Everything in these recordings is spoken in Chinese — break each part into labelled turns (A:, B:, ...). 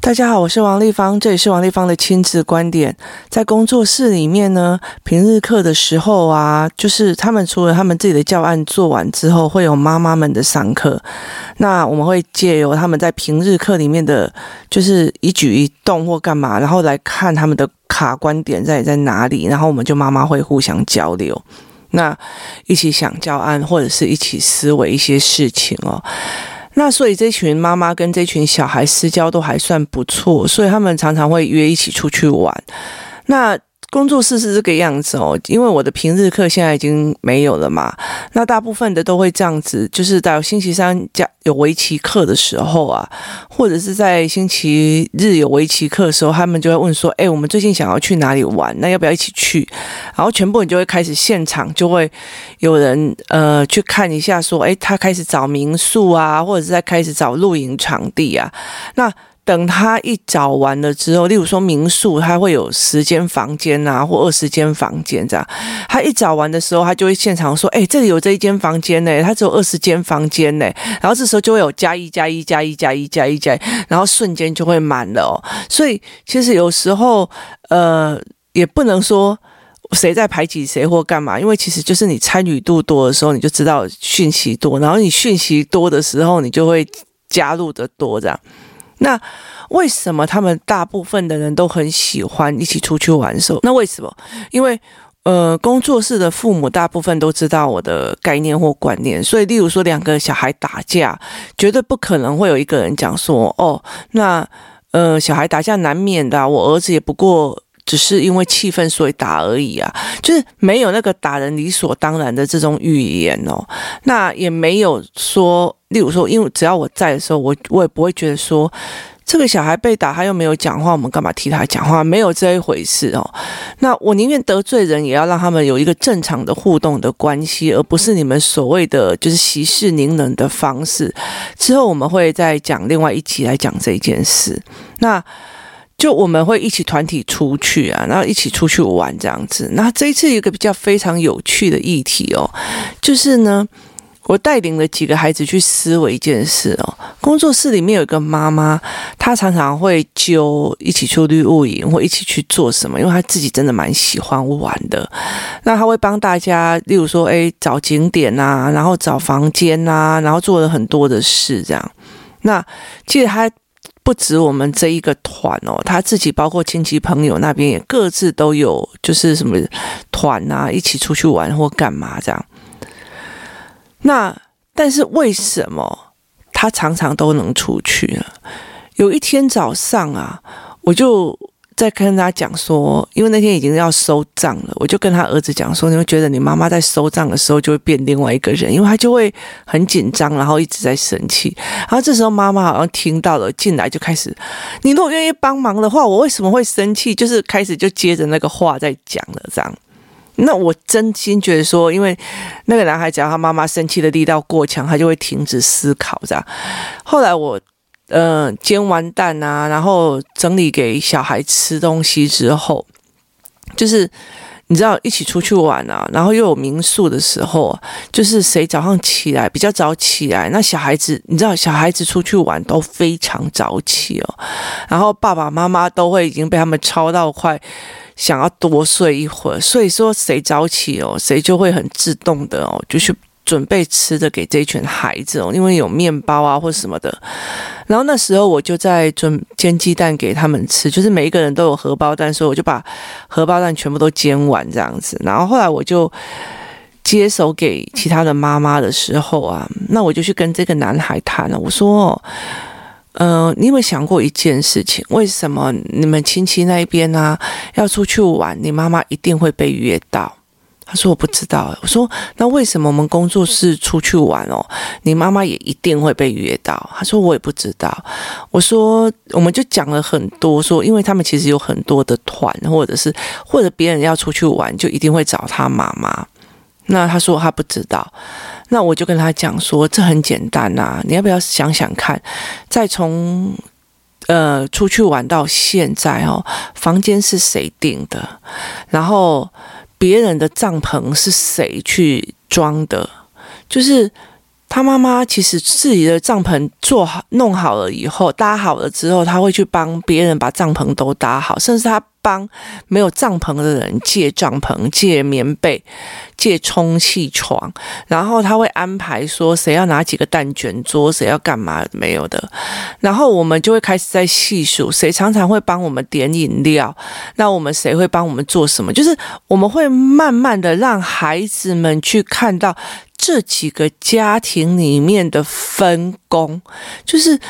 A: 大家好，我是王丽芳，这里是王丽芳的亲子观点。在工作室里面呢，平日课的时候啊，就是他们除了他们自己的教案做完之后，会有妈妈们的上课。那我们会借由他们在平日课里面的，就是一举一动或干嘛，然后来看他们的卡观点在在哪里，然后我们就妈妈会互相交流，那一起想教案或者是一起思维一些事情哦。那所以这群妈妈跟这群小孩私交都还算不错，所以他们常常会约一起出去玩。那工作室是这个样子哦，因为我的平日课现在已经没有了嘛。那大部分的都会这样子，就是到星期三加有围棋课的时候啊，或者是在星期日有围棋课的时候，他们就会问说：“哎，我们最近想要去哪里玩？那要不要一起去？”然后全部人就会开始现场就会有人呃去看一下，说：“哎，他开始找民宿啊，或者是在开始找露营场地啊。”那等他一找完了之后，例如说民宿，他会有十间房间啊，或二十间房间这样。他一找完的时候，他就会现场说：“哎，这里有这一间房间呢，他只有二十间房间呢。”然后这时候就会有加一加一加一加一加一加，然后瞬间就会满了哦。所以其实有时候，呃，也不能说谁在排挤谁或干嘛，因为其实就是你参与度多的时候，你就知道讯息多，然后你讯息多的时候，你就会加入的多这样。那为什么他们大部分的人都很喜欢一起出去玩的时候？那为什么？因为呃，工作室的父母大部分都知道我的概念或观念，所以例如说两个小孩打架，绝对不可能会有一个人讲说：“哦，那呃，小孩打架难免的，我儿子也不过只是因为气愤所以打而已啊。”就是没有那个打人理所当然的这种语言哦，那也没有说。例如说，因为只要我在的时候，我我也不会觉得说这个小孩被打，他又没有讲话，我们干嘛替他讲话？没有这一回事哦。那我宁愿得罪人，也要让他们有一个正常的互动的关系，而不是你们所谓的就是息事宁人的方式。之后我们会再讲另外一集来讲这件事。那就我们会一起团体出去啊，然后一起出去玩这样子。那这一次有个比较非常有趣的议题哦，就是呢。我带领了几个孩子去思维一件事哦。工作室里面有一个妈妈，她常常会揪一起出去露营或一起去做什么，因为她自己真的蛮喜欢玩的。那她会帮大家，例如说，诶，找景点啊，然后找房间啊，然后做了很多的事这样。那其实她不止我们这一个团哦，她自己包括亲戚朋友那边也各自都有，就是什么团啊，一起出去玩或干嘛这样。那但是为什么他常常都能出去呢？有一天早上啊，我就在跟他讲说，因为那天已经要收账了，我就跟他儿子讲说，你会觉得你妈妈在收账的时候就会变另外一个人，因为他就会很紧张，然后一直在生气。然后这时候妈妈好像听到了，进来就开始，你如果愿意帮忙的话，我为什么会生气？就是开始就接着那个话在讲了，这样。那我真心觉得说，因为那个男孩只要他妈妈生气的力道过强，他就会停止思考，这样。后来我，呃，煎完蛋啊，然后整理给小孩吃东西之后，就是你知道一起出去玩啊，然后又有民宿的时候，就是谁早上起来比较早起来，那小孩子你知道小孩子出去玩都非常早起哦，然后爸爸妈妈都会已经被他们吵到快。想要多睡一会儿，所以说谁早起哦，谁就会很自动的哦，就去准备吃的给这群孩子哦，因为有面包啊或什么的。然后那时候我就在准煎鸡蛋给他们吃，就是每一个人都有荷包蛋，所以我就把荷包蛋全部都煎完这样子。然后后来我就接手给其他的妈妈的时候啊，那我就去跟这个男孩谈了，我说。呃，你有没有想过一件事情？为什么你们亲戚那边呢、啊、要出去玩，你妈妈一定会被约到？他说我不知道。我说那为什么我们工作室出去玩哦，你妈妈也一定会被约到？他说我也不知道。我说我们就讲了很多，说因为他们其实有很多的团，或者是或者别人要出去玩，就一定会找他妈妈。那他说他不知道，那我就跟他讲说，这很简单呐、啊，你要不要想想看，再从呃出去玩到现在哦，房间是谁订的？然后别人的帐篷是谁去装的？就是他妈妈其实自己的帐篷做好、弄好了以后，搭好了之后，他会去帮别人把帐篷都搭好，甚至他。帮没有帐篷的人借帐篷、借棉被、借充气床，然后他会安排说谁要拿几个蛋卷桌，谁要干嘛没有的，然后我们就会开始在细数谁常常会帮我们点饮料，那我们谁会帮我们做什么？就是我们会慢慢的让孩子们去看到这几个家庭里面的分工，就是。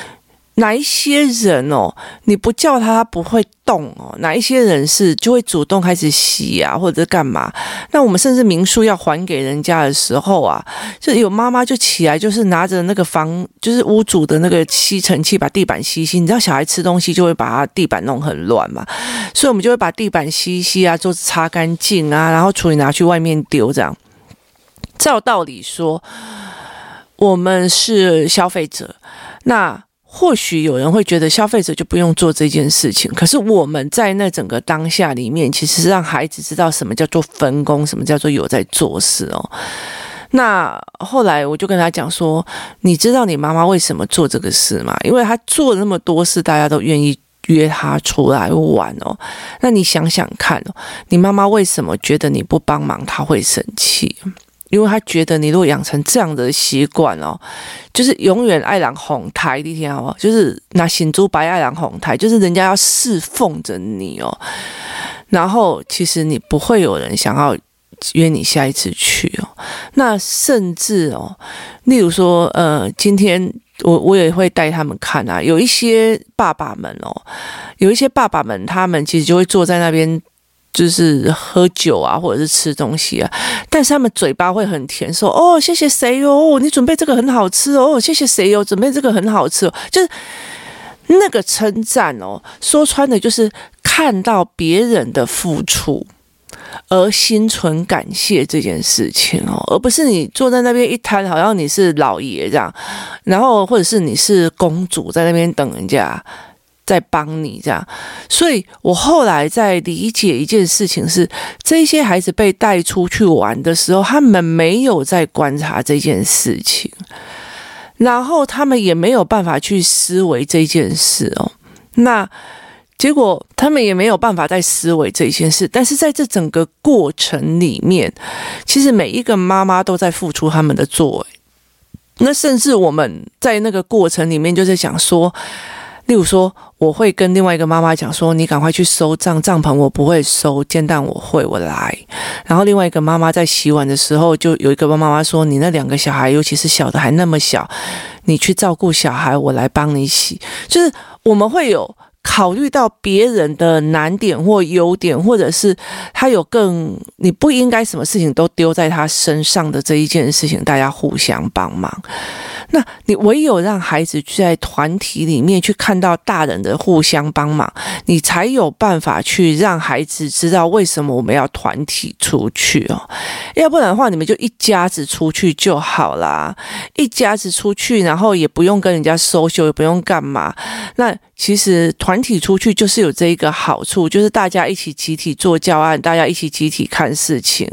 A: 哪一些人哦，你不叫他，他不会动哦。哪一些人是就会主动开始洗啊，或者干嘛？那我们甚至民宿要还给人家的时候啊，就有妈妈就起来，就是拿着那个房，就是屋主的那个吸尘器，把地板吸吸。你知道小孩吃东西就会把他地板弄很乱嘛，所以我们就会把地板吸吸啊，桌子擦干净啊，然后处理拿去外面丢这样。照道理说，我们是消费者，那。或许有人会觉得消费者就不用做这件事情，可是我们在那整个当下里面，其实是让孩子知道什么叫做分工，什么叫做有在做事哦。那后来我就跟他讲说：“你知道你妈妈为什么做这个事吗？因为她做了那么多事，大家都愿意约她出来玩哦。那你想想看哦，你妈妈为什么觉得你不帮忙，她会生气？”因为他觉得你如果养成这样的习惯哦，就是永远爱人哄抬一天哦，就是拿新珠白爱人哄抬，就是人家要侍奉着你哦，然后其实你不会有人想要约你下一次去哦，那甚至哦，例如说呃，今天我我也会带他们看啊，有一些爸爸们哦，有一些爸爸们，他们其实就会坐在那边。就是喝酒啊，或者是吃东西啊，但是他们嘴巴会很甜，说哦，谢谢谁哟，你准备这个很好吃哦，谢谢谁哟，准备这个很好吃哦，就是那个称赞哦，说穿的就是看到别人的付出而心存感谢这件事情哦，而不是你坐在那边一摊，好像你是老爷这样，然后或者是你是公主在那边等人家。在帮你这样，所以我后来在理解一件事情是，这些孩子被带出去玩的时候，他们没有在观察这件事情，然后他们也没有办法去思维这件事哦。那结果他们也没有办法再思维这件事，但是在这整个过程里面，其实每一个妈妈都在付出他们的作为。那甚至我们在那个过程里面，就是想说。例如说，我会跟另外一个妈妈讲说：“你赶快去收帐，帐篷我不会收，煎蛋我会，我来。”然后另外一个妈妈在洗碗的时候，就有一个妈妈说：“你那两个小孩，尤其是小的还那么小，你去照顾小孩，我来帮你洗。”就是我们会有。考虑到别人的难点或优点，或者是他有更你不应该什么事情都丢在他身上的这一件事情，大家互相帮忙。那你唯有让孩子在团体里面去看到大人的互相帮忙，你才有办法去让孩子知道为什么我们要团体出去哦。要不然的话，你们就一家子出去就好啦，一家子出去，然后也不用跟人家收修也不用干嘛。那其实团体出去就是有这一个好处，就是大家一起集体做教案，大家一起集体看事情，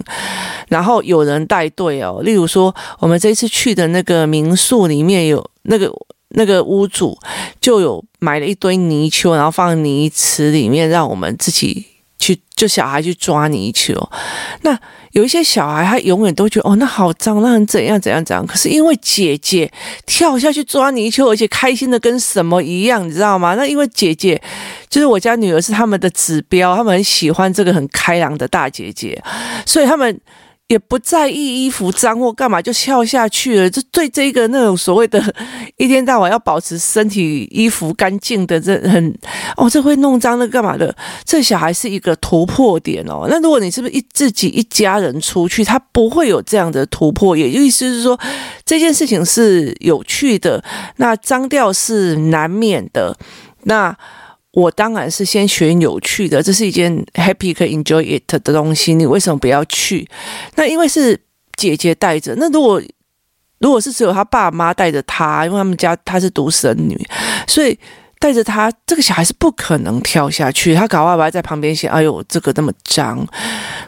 A: 然后有人带队哦。例如说，我们这次去的那个民宿里面有那个那个屋主就有买了一堆泥鳅，然后放泥池里面，让我们自己去，就小孩去抓泥鳅。那有一些小孩，他永远都觉得哦，那好脏，那很怎样怎样怎样。可是因为姐姐跳下去抓泥鳅，而且开心的跟什么一样，你知道吗？那因为姐姐就是我家女儿是他们的指标，他们很喜欢这个很开朗的大姐姐，所以他们。也不在意衣服脏或干嘛，就跳下去了。就对这个那种所谓的一天到晚要保持身体衣服干净的，这很哦，这会弄脏的干嘛的？这小孩是一个突破点哦。那如果你是不是一自己一家人出去，他不会有这样的突破，也就意思是说这件事情是有趣的，那脏掉是难免的。那。我当然是先学有趣的，这是一件 happy 可以 enjoy it 的东西。你为什么不要去？那因为是姐姐带着。那如果如果是只有他爸妈带着他，因为他们家他是独生女，所以带着他，这个小孩是不可能跳下去。他搞爸爸在旁边写：“哎呦，这个那么脏。”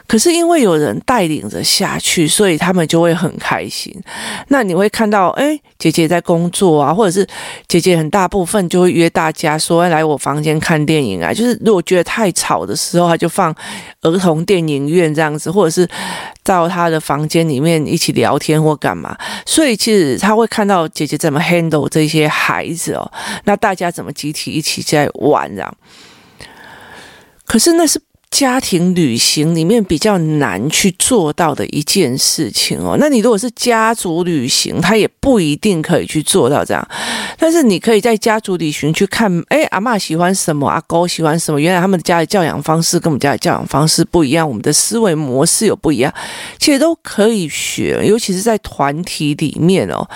A: 可是因为有人带领着下去，所以他们就会很开心。那你会看到，哎，姐姐在工作啊，或者是姐姐很大部分就会约大家说：“来我房间看电影啊。”就是如果觉得太吵的时候，他就放儿童电影院这样子，或者是到他的房间里面一起聊天或干嘛。所以其实他会看到姐姐怎么 handle 这些孩子哦，那大家怎么？集体一起在玩，这样。可是那是家庭旅行里面比较难去做到的一件事情哦。那你如果是家族旅行，他也不一定可以去做到这样。但是你可以在家族旅行去看，哎，阿妈喜欢什么，阿公喜欢什么。原来他们家的教养方式跟我们家的教养方式不一样，我们的思维模式有不一样，其实都可以学。尤其是在团体里面哦，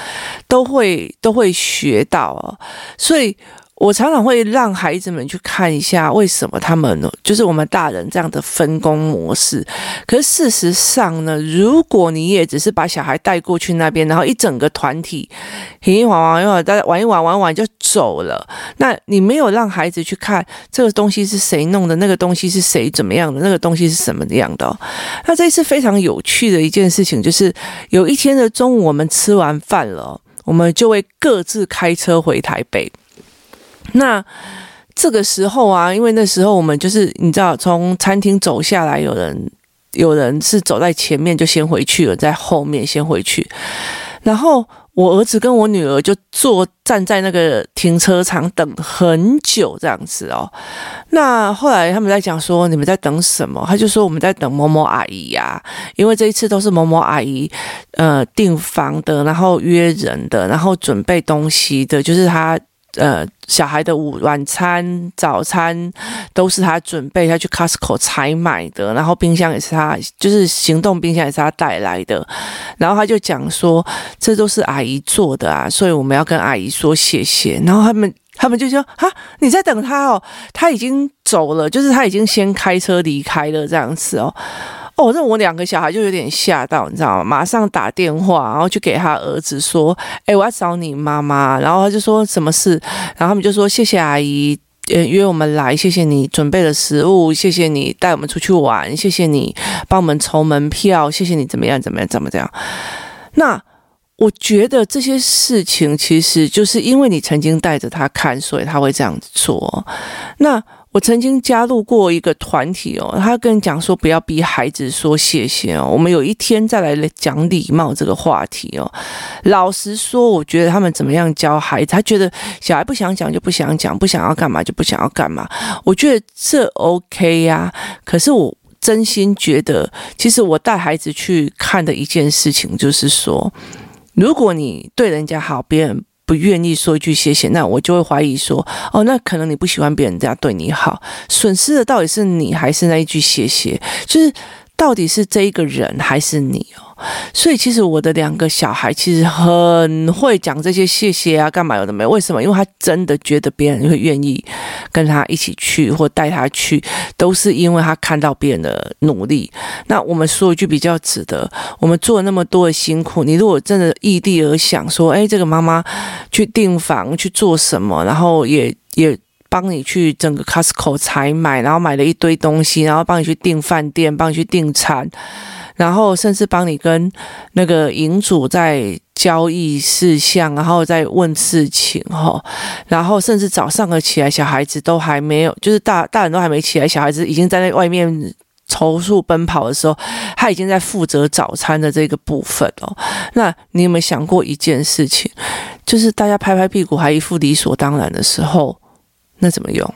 A: 都会都会学到哦。所以。我常常会让孩子们去看一下，为什么他们呢？就是我们大人这样的分工模式。可是事实上呢，如果你也只是把小孩带过去那边，然后一整个团体，一玩玩，一会儿大家玩一玩，玩完就走了，那你没有让孩子去看这个东西是谁弄的，那个东西是谁怎么样的，那个东西是什么样的。那这一次非常有趣的一件事情，就是有一天的中午，我们吃完饭了，我们就会各自开车回台北。那这个时候啊，因为那时候我们就是你知道，从餐厅走下来，有人有人是走在前面就先回去了，在后面先回去。然后我儿子跟我女儿就坐站在那个停车场等很久这样子哦。那后来他们在讲说，你们在等什么？他就说我们在等某某阿姨呀，因为这一次都是某某阿姨呃订房的，然后约人的，然后准备东西的，就是他。呃，小孩的午晚餐、早餐都是他准备，他去 Costco 采买的，然后冰箱也是他，就是行动冰箱也是他带来的。然后他就讲说，这都是阿姨做的啊，所以我们要跟阿姨说谢谢。然后他们他们就说，哈，你在等他哦，他已经走了，就是他已经先开车离开了这样子哦。哦，那我两个小孩就有点吓到，你知道吗？马上打电话，然后去给他儿子说：“哎、我要找你妈妈。”然后他就说什么事，然后他们就说：“谢谢阿姨，呃，约我们来，谢谢你准备的食物，谢谢你带我们出去玩，谢谢你帮我们筹门票，谢谢你怎么样怎么样怎么这样。”那我觉得这些事情其实就是因为你曾经带着他看，所以他会这样子做。那。我曾经加入过一个团体哦，他跟你讲说不要逼孩子说谢谢哦。我们有一天再来讲礼貌这个话题哦。老实说，我觉得他们怎么样教孩子，他觉得小孩不想讲就不想讲，不想要干嘛就不想要干嘛。我觉得这 OK 呀。可是我真心觉得，其实我带孩子去看的一件事情就是说，如果你对人家好，别人。不愿意说一句谢谢，那我就会怀疑说，哦，那可能你不喜欢别人这样对你好，损失的到底是你还是那一句谢谢？就是。到底是这一个人还是你哦？所以其实我的两个小孩其实很会讲这些谢谢啊，干嘛有的没？为什么？因为他真的觉得别人会愿意跟他一起去或带他去，都是因为他看到别人的努力。那我们说一句比较值得，我们做了那么多的辛苦，你如果真的异地而想说，哎，这个妈妈去订房去做什么，然后也也。帮你去整个 Costco 采买，然后买了一堆东西，然后帮你去订饭店，帮你去订餐，然后甚至帮你跟那个营主在交易事项，然后再问事情哈，然后甚至早上的起来，小孩子都还没有，就是大大人都还没起来，小孩子已经在那外面踌躇奔跑的时候，他已经在负责早餐的这个部分哦。那你有没有想过一件事情，就是大家拍拍屁股还一副理所当然的时候？那怎么用？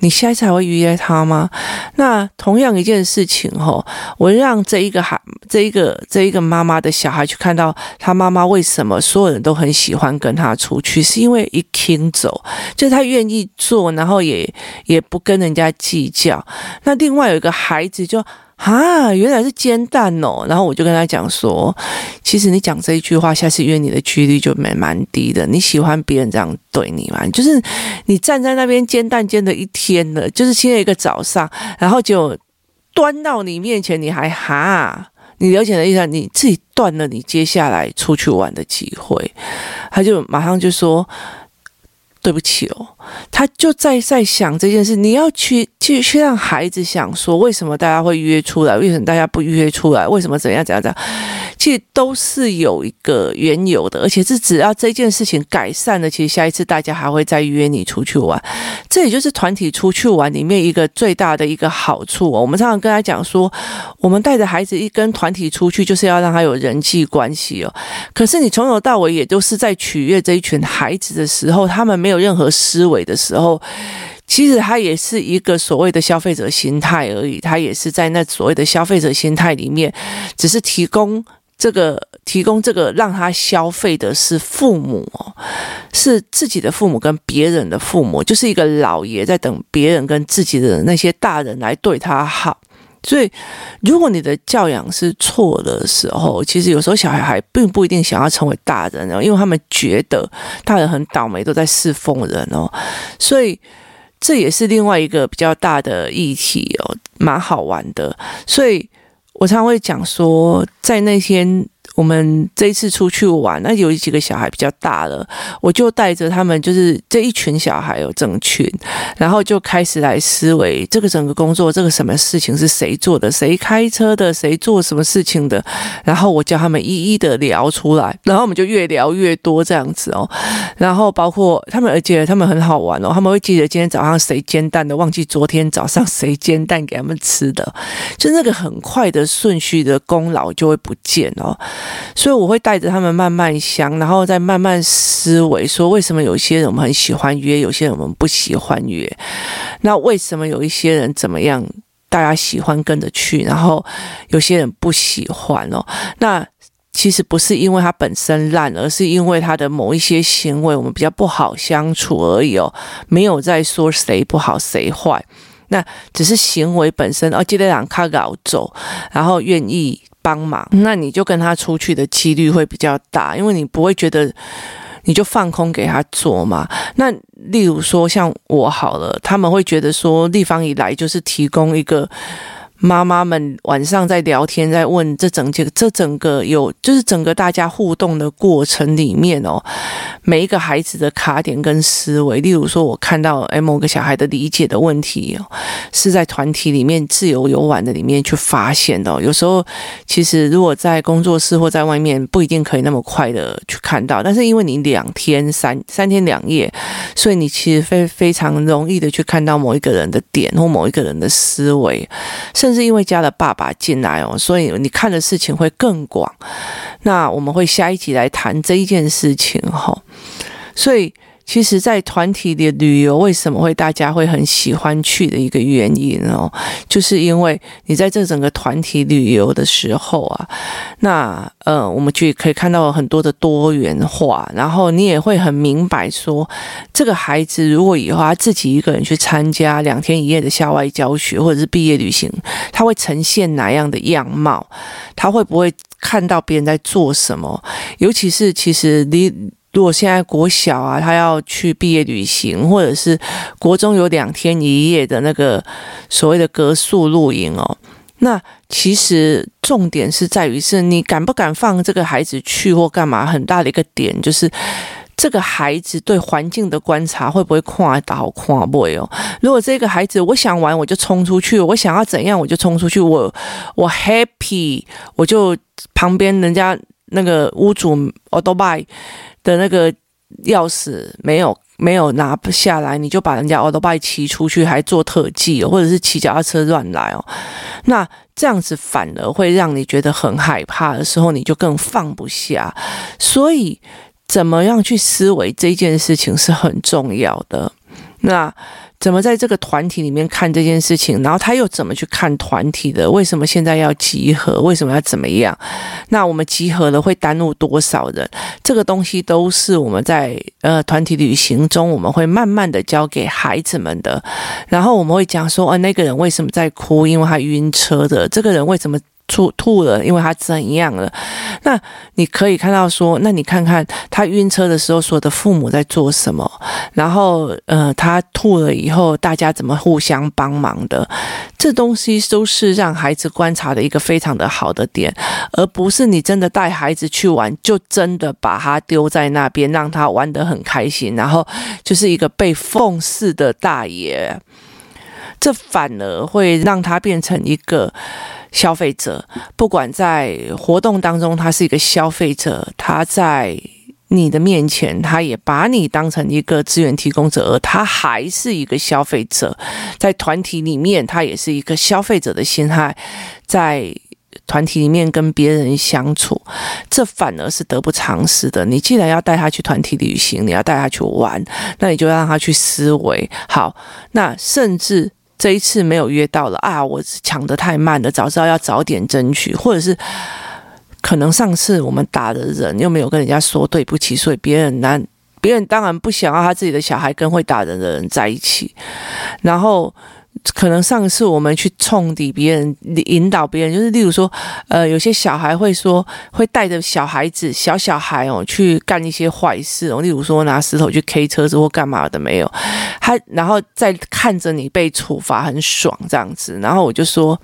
A: 你下一次还会预约他吗？那同样一件事情吼，我让这一个孩，这一个这一个妈妈的小孩去看到他妈妈为什么所有人都很喜欢跟他出去，是因为一听走，就他愿意做，然后也也不跟人家计较。那另外有一个孩子就。啊，原来是煎蛋哦！然后我就跟他讲说，其实你讲这一句话，下次约你的几率就蛮蛮低的。你喜欢别人这样对你吗？就是你站在那边煎蛋煎了一天了，就是煎了一个早上，然后就端到你面前，你还哈？你了解的意思，你自己断了你接下来出去玩的机会。他就马上就说。对不起哦，他就在在想这件事。你要去去去让孩子想说，为什么大家会约出来？为什么大家不约出来？为什么怎样怎样怎样？其实都是有一个缘由的，而且是只要这件事情改善了，其实下一次大家还会再约你出去玩。这也就是团体出去玩里面一个最大的一个好处哦。我们常常跟他讲说，我们带着孩子一跟团体出去，就是要让他有人际关系哦。可是你从头到尾也都是在取悦这一群孩子的时候，他们没有任何思维的时候。其实他也是一个所谓的消费者心态而已，他也是在那所谓的消费者心态里面，只是提供这个提供这个让他消费的是父母，是自己的父母跟别人的父母，就是一个老爷在等别人跟自己的那些大人来对他好。所以，如果你的教养是错的时候，其实有时候小孩还并不一定想要成为大人哦，因为他们觉得大人很倒霉，都在侍奉人哦，所以。这也是另外一个比较大的议题哦，蛮好玩的。所以我常常会讲说，在那天。我们这一次出去玩，那有几个小孩比较大了，我就带着他们，就是这一群小孩有整群，然后就开始来思维这个整个工作，这个什么事情是谁做的，谁开车的，谁做什么事情的，然后我叫他们一一的聊出来，然后我们就越聊越多这样子哦，然后包括他们，而且他们很好玩哦，他们会记得今天早上谁煎蛋的，忘记昨天早上谁煎蛋给他们吃的，就那个很快的顺序的功劳就会不见哦。所以我会带着他们慢慢想，然后再慢慢思维，说为什么有些人我们很喜欢约，有些人我们不喜欢约。那为什么有一些人怎么样，大家喜欢跟着去，然后有些人不喜欢哦？那其实不是因为他本身烂，而是因为他的某一些行为我们比较不好相处而已哦。没有在说谁不好谁坏，那只是行为本身哦，记得让他搞走，然后愿意。帮忙，那你就跟他出去的几率会比较大，因为你不会觉得你就放空给他做嘛。那例如说像我好了，他们会觉得说立方一来就是提供一个。妈妈们晚上在聊天，在问这整节这整个有就是整个大家互动的过程里面哦，每一个孩子的卡点跟思维，例如说，我看到哎某个小孩的理解的问题哦，是在团体里面自由游玩的里面去发现的哦。有时候其实如果在工作室或在外面不一定可以那么快的去看到，但是因为你两天三三天两夜，所以你其实非非常容易的去看到某一个人的点或某一个人的思维，甚正是因为加了爸爸进来哦，所以你看的事情会更广。那我们会下一集来谈这一件事情哈。所以。其实，在团体的旅游，为什么会大家会很喜欢去的一个原因哦，就是因为你在这整个团体旅游的时候啊，那呃，我们就可以看到很多的多元化，然后你也会很明白说，这个孩子如果以后他自己一个人去参加两天一夜的校外教学或者是毕业旅行，他会呈现哪样的样貌？他会不会看到别人在做什么？尤其是其实你。如果现在国小啊，他要去毕业旅行，或者是国中有两天一夜的那个所谓的隔宿露营哦，那其实重点是在于是你敢不敢放这个孩子去或干嘛？很大的一个点就是这个孩子对环境的观察会不会跨到跨不哦？如果这个孩子我想玩我就冲出去，我想要怎样我就冲出去，我我 happy 我就旁边人家那个屋主 autobike 的那个钥匙没有没有拿不下来，你就把人家奥德拜骑出去，还做特技，或者是骑脚踏车乱来哦。那这样子反而会让你觉得很害怕的时候，你就更放不下。所以，怎么样去思维这件事情是很重要的。那。怎么在这个团体里面看这件事情？然后他又怎么去看团体的？为什么现在要集合？为什么要怎么样？那我们集合了会耽误多少人？这个东西都是我们在呃团体旅行中，我们会慢慢的教给孩子们的。然后我们会讲说，哦，那个人为什么在哭？因为他晕车的。这个人为什么？吐吐了，因为他怎样了？那你可以看到说，那你看看他晕车的时候，所有的父母在做什么？然后，呃，他吐了以后，大家怎么互相帮忙的？这东西都是让孩子观察的一个非常的好的点，而不是你真的带孩子去玩，就真的把他丢在那边，让他玩得很开心，然后就是一个被奉祀的大爷。这反而会让他变成一个消费者，不管在活动当中，他是一个消费者；他在你的面前，他也把你当成一个资源提供者，而他还是一个消费者。在团体里面，他也是一个消费者的心态，在团体里面跟别人相处，这反而是得不偿失的。你既然要带他去团体旅行，你要带他去玩，那你就让他去思维。好，那甚至。这一次没有约到了啊！我抢得太慢了，早知道要早点争取，或者是可能上次我们打的人又没有跟人家说对不起，所以别人难，别人当然不想要他自己的小孩跟会打人的人在一起，然后。可能上次我们去冲抵别人，引导别人，就是例如说，呃，有些小孩会说，会带着小孩子、小小孩哦，去干一些坏事哦，例如说拿石头去 K 车子或干嘛的没有，他然后再看着你被处罚很爽这样子，然后我就说，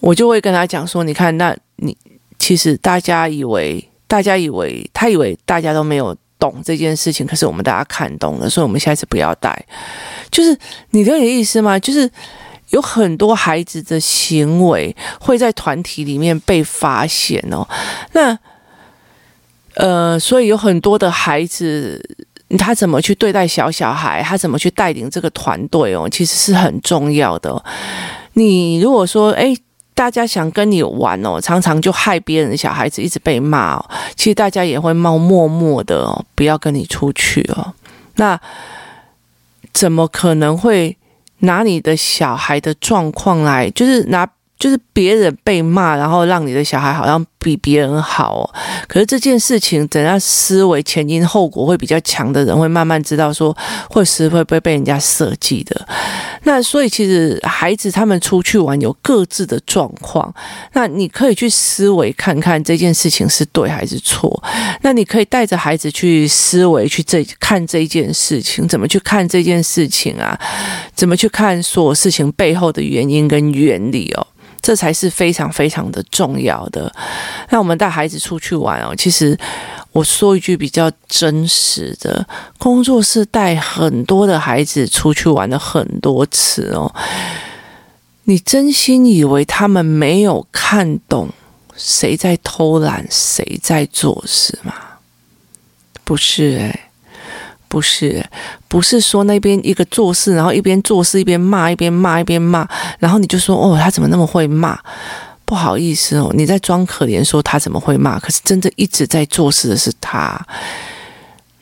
A: 我就会跟他讲说，你看，那你其实大家以为，大家以为，他以为大家都没有。懂这件事情，可是我们大家看懂了，所以我们下次不要带。就是你懂你的意思吗？就是有很多孩子的行为会在团体里面被发现哦。那呃，所以有很多的孩子，他怎么去对待小小孩，他怎么去带领这个团队哦，其实是很重要的。你如果说，哎。大家想跟你玩哦，常常就害别人的小孩子一直被骂哦。其实大家也会冒默默的哦，不要跟你出去哦。那怎么可能会拿你的小孩的状况来，就是拿？就是别人被骂，然后让你的小孩好像比别人好。可是这件事情，等下思维前因后果会比较强的人，会慢慢知道说，会是会不会被人家设计的。那所以其实孩子他们出去玩有各自的状况，那你可以去思维看看这件事情是对还是错。那你可以带着孩子去思维去这看这件事情，怎么去看这件事情啊？怎么去看所有事情背后的原因跟原理哦？这才是非常非常的重要的。那我们带孩子出去玩哦，其实我说一句比较真实的，工作室带很多的孩子出去玩了很多次哦。你真心以为他们没有看懂谁在偷懒，谁在做事吗？不是诶。不是，不是说那边一个做事，然后一边做事一边骂，一边骂一边骂，然后你就说哦，他怎么那么会骂？不好意思哦，你在装可怜，说他怎么会骂？可是真的一直在做事的是他。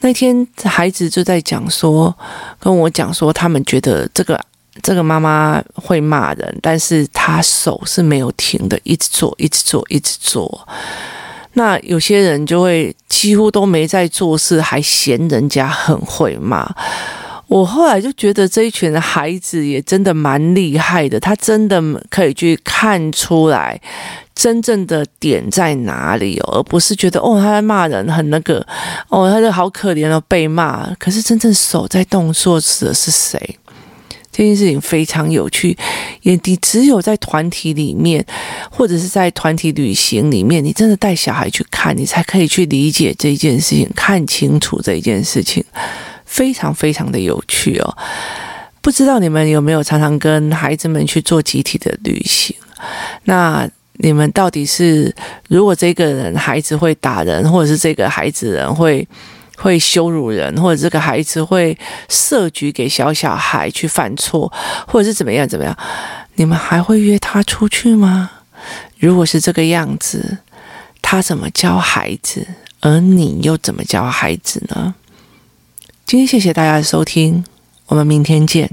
A: 那天孩子就在讲说，跟我讲说，他们觉得这个这个妈妈会骂人，但是他手是没有停的，一直做，一直做，一直做。那有些人就会几乎都没在做事，还嫌人家很会骂。我后来就觉得这一群孩子也真的蛮厉害的，他真的可以去看出来真正的点在哪里哦，而不是觉得哦他在骂人很那个，哦他就好可怜哦被骂，可是真正手在动做事的是谁？这件事情非常有趣，也你只有在团体里面，或者是在团体旅行里面，你真的带小孩去看，你才可以去理解这件事情，看清楚这件事情，非常非常的有趣哦。不知道你们有没有常常跟孩子们去做集体的旅行？那你们到底是，如果这个人孩子会打人，或者是这个孩子人会？会羞辱人，或者这个孩子会设局给小小孩去犯错，或者是怎么样怎么样？你们还会约他出去吗？如果是这个样子，他怎么教孩子？而你又怎么教孩子呢？今天谢谢大家的收听，我们明天见。